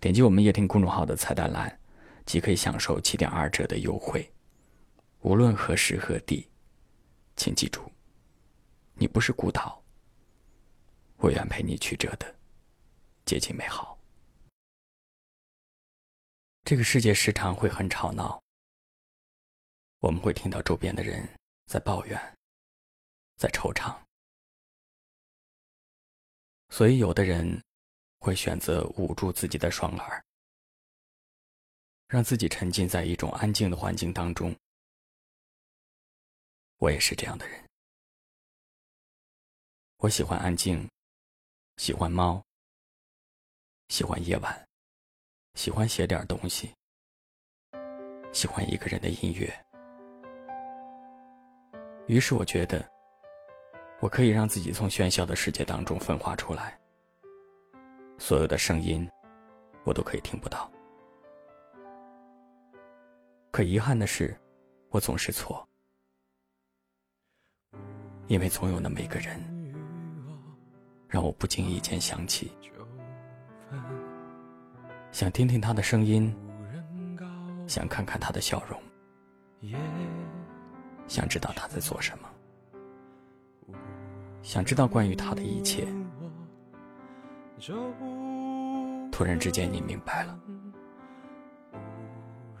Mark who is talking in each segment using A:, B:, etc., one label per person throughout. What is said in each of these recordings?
A: 点击我们夜听公众号的菜单栏，即可以享受七点二折的优惠。无论何时何地，请记住，你不是孤岛。我愿陪你曲折的接近美好。这个世界时常会很吵闹，我们会听到周边的人在抱怨，在惆怅，所以有的人。会选择捂住自己的双耳，让自己沉浸在一种安静的环境当中。我也是这样的人，我喜欢安静，喜欢猫，喜欢夜晚，喜欢写点东西，喜欢一个人的音乐。于是我觉得，我可以让自己从喧嚣的世界当中分化出来。所有的声音，我都可以听不到。可遗憾的是，我总是错，因为总有那么一个人，让我不经意间想起，想听听他的声音，想看看他的笑容，想知道他在做什么，想知道关于他的一切。突然之间，你明白了，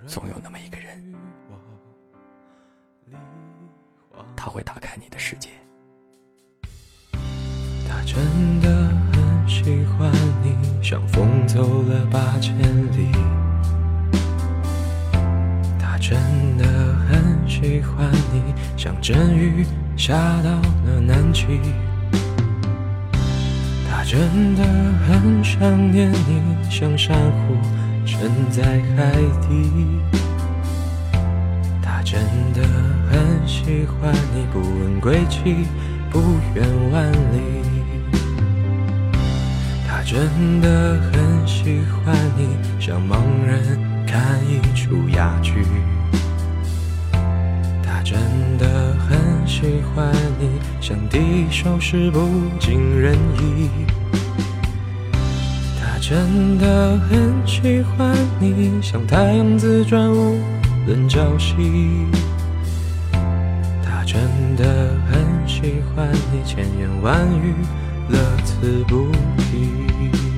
A: 总有那么一个人，他会打开你的世界。
B: 他真的很喜欢你，像风走了八千里。他真的很喜欢你，像阵雨下到了南极。真的很想念你，像珊瑚沉在海底。他真的很喜欢你，不问归期，不远万里。他真的很喜欢你，像盲人看一出哑剧。喜欢你，像第一首诗不尽人意。他真的很喜欢你，像太阳自转无论朝夕。他真的很喜欢你，千言万语乐此不疲。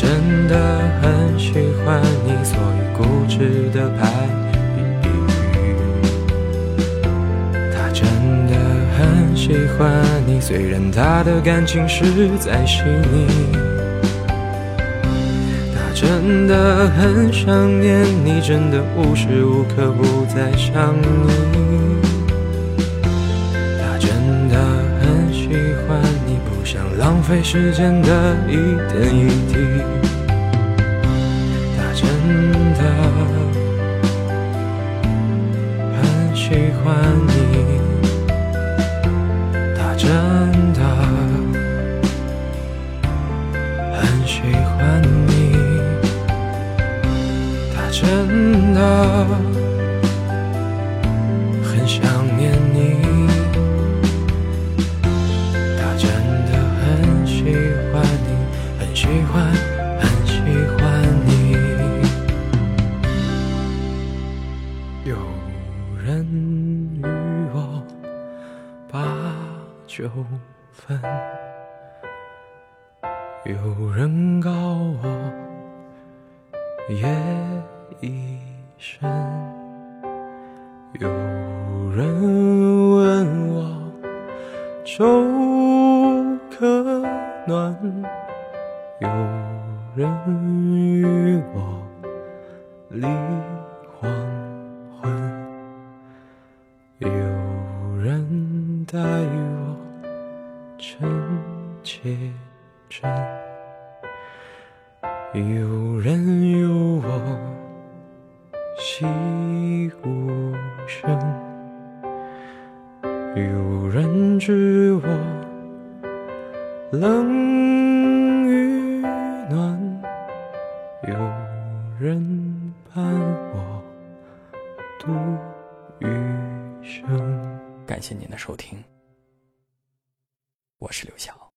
B: 真的很喜欢你，所以固执的排比喻。他真的很喜欢你，虽然他的感情实在细腻。他真的很想念你，真的无时无刻不在想你。想浪费时间的一点一滴，他真的很喜欢你，他真的很喜欢你，他真的分，有人告我夜已深，有人问我。粥可暖，有人与我立黄昏，有人待我真切真，有人有我惜无声。有人知我冷与暖，有人伴我度余生。
A: 感谢您的收听，我是刘翔。